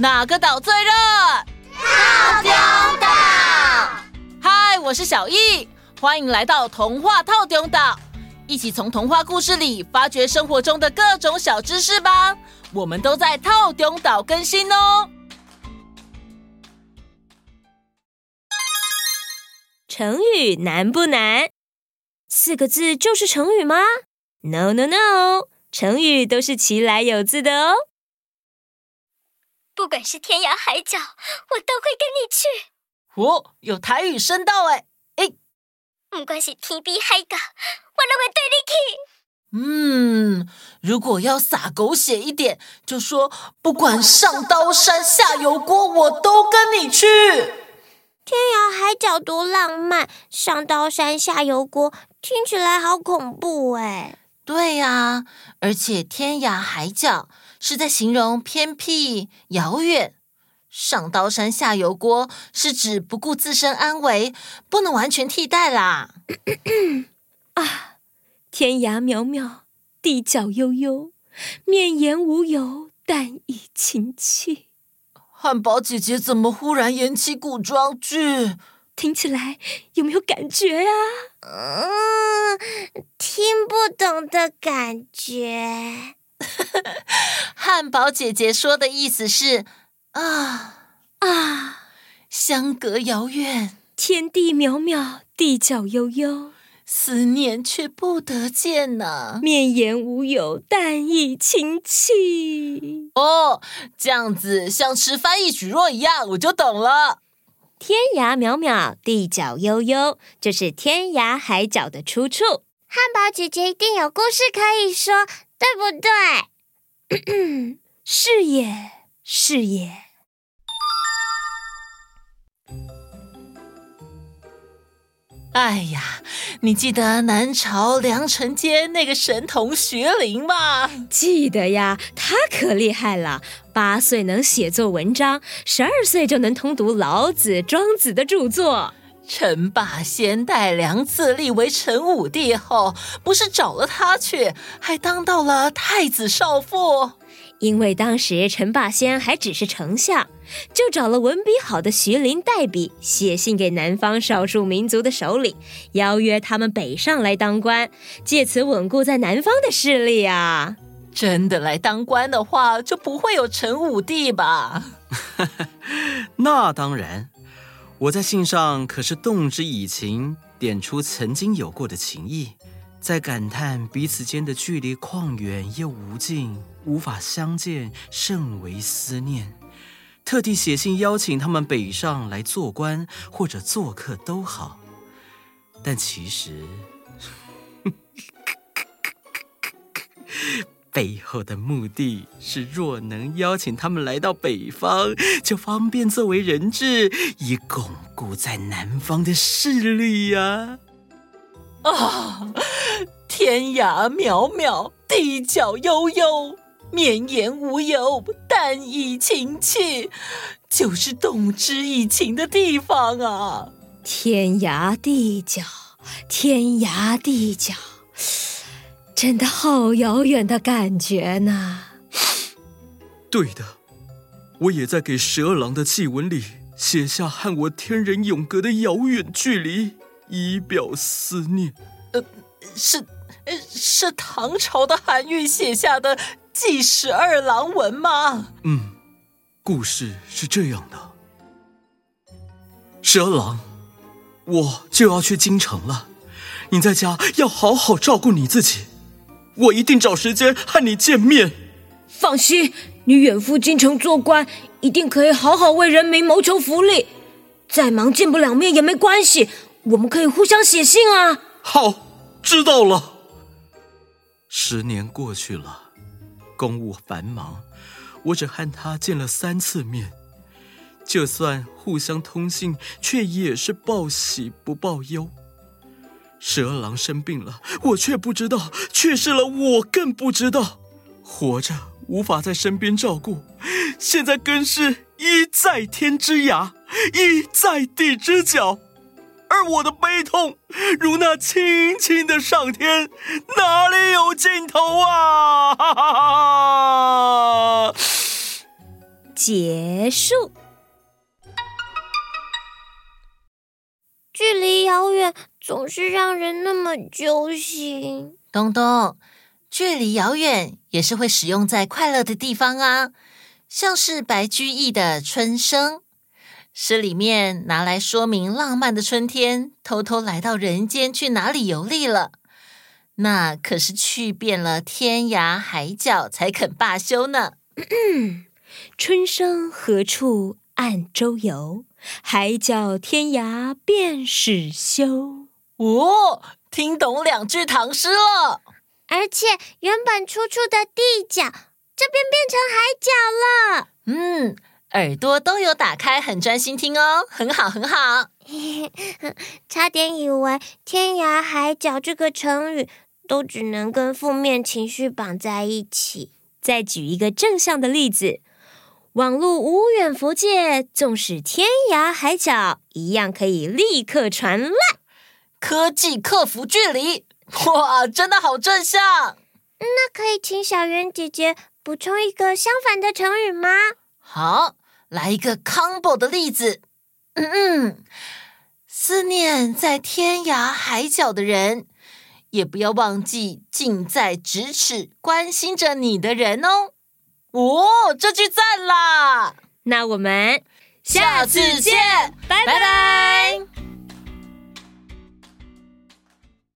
哪个岛最热？套丁岛。嗨，我是小易，欢迎来到童话套丁岛，一起从童话故事里发掘生活中的各种小知识吧。我们都在套丁岛更新哦。成语难不难？四个字就是成语吗？No No No，成语都是其来有字的哦。不管是天涯海角，我都会跟你去。哦，有台语声道哎哎。不管是天边海角，我都会对你去。嗯，如果要洒狗血一点，就说不管上刀山下油锅，我都跟你去。天涯海角多浪漫，上刀山下油锅听起来好恐怖哎。对呀，而且天涯海角。是在形容偏僻、遥远。上刀山下油锅是指不顾自身安危，不能完全替代啦。啊，天涯渺渺，地角悠悠，面延无由，但以情气。汉堡姐姐怎么忽然演起古装剧？听起来有没有感觉呀？嗯，听不懂的感觉。汉堡姐姐说的意思是啊啊，相隔遥远，天地渺渺，地角悠悠，思念却不得见呐，面颜无有，但以亲契。哦，这样子像吃翻译蒟蒻一样，我就懂了。天涯渺渺，地角悠悠，就是天涯海角的出处。汉堡姐姐一定有故事可以说。对不对？是也，是也。哎呀，你记得南朝梁城间那个神童徐陵吗？记得呀，他可厉害了，八岁能写作文章，十二岁就能通读老子、庄子的著作。陈霸先代梁自立为陈武帝后，不是找了他去，还当到了太子少傅。因为当时陈霸先还只是丞相，就找了文笔好的徐林代笔，写信给南方少数民族的首领，邀约他们北上来当官，借此稳固在南方的势力啊。真的来当官的话，就不会有陈武帝吧？那当然。我在信上可是动之以情，点出曾经有过的情谊，在感叹彼此间的距离旷远又无尽，无法相见，甚为思念。特地写信邀请他们北上来做官或者做客都好，但其实。背后的目的是，若能邀请他们来到北方，就方便作为人质，以巩固在南方的势力呀。啊！天涯渺渺，地角悠悠，绵延无有，但以情切，就是动之以情的地方啊。天涯地角，天涯地角。真的好遥远的感觉呢。对的，我也在给十二郎的祭文里写下和我天人永隔的遥远距离，以表思念。呃，是，是唐朝的韩愈写下的《祭十二郎文》吗？嗯，故事是这样的：十二郎，我就要去京城了，你在家要好好照顾你自己。我一定找时间和你见面。放心，你远赴京城做官，一定可以好好为人民谋求福利。再忙见不了面也没关系，我们可以互相写信啊。好，知道了。十年过去了，公务繁忙，我只和他见了三次面。就算互相通信，却也是报喜不报忧。十二郎生病了，我却不知道；去世了，我更不知道。活着无法在身边照顾，现在更是一在天之涯，一在地之角。而我的悲痛，如那青青的上天，哪里有尽头啊？结束。总是让人那么揪心。东东，距离遥远也是会使用在快乐的地方啊，像是白居易的《春生》，诗里面拿来说明浪漫的春天偷偷来到人间，去哪里游历了？那可是去遍了天涯海角才肯罢休呢。春生何处暗舟游？海角天涯便是修。哦，听懂两句唐诗了。而且原本出处的地角，这边变成海角了。嗯，耳朵都有打开，很专心听哦，很好，很好。差点以为“天涯海角”这个成语都只能跟负面情绪绑在一起。再举一个正向的例子。网络无远弗届，纵使天涯海角，一样可以立刻传烂。科技克服距离，哇，真的好正向。那可以请小圆姐姐补充一个相反的成语吗？好，来一个 combo 的例子。嗯嗯，思念在天涯海角的人，也不要忘记近在咫尺关心着你的人哦。哦，这句赞啦！那我们下次见，拜拜。拜拜。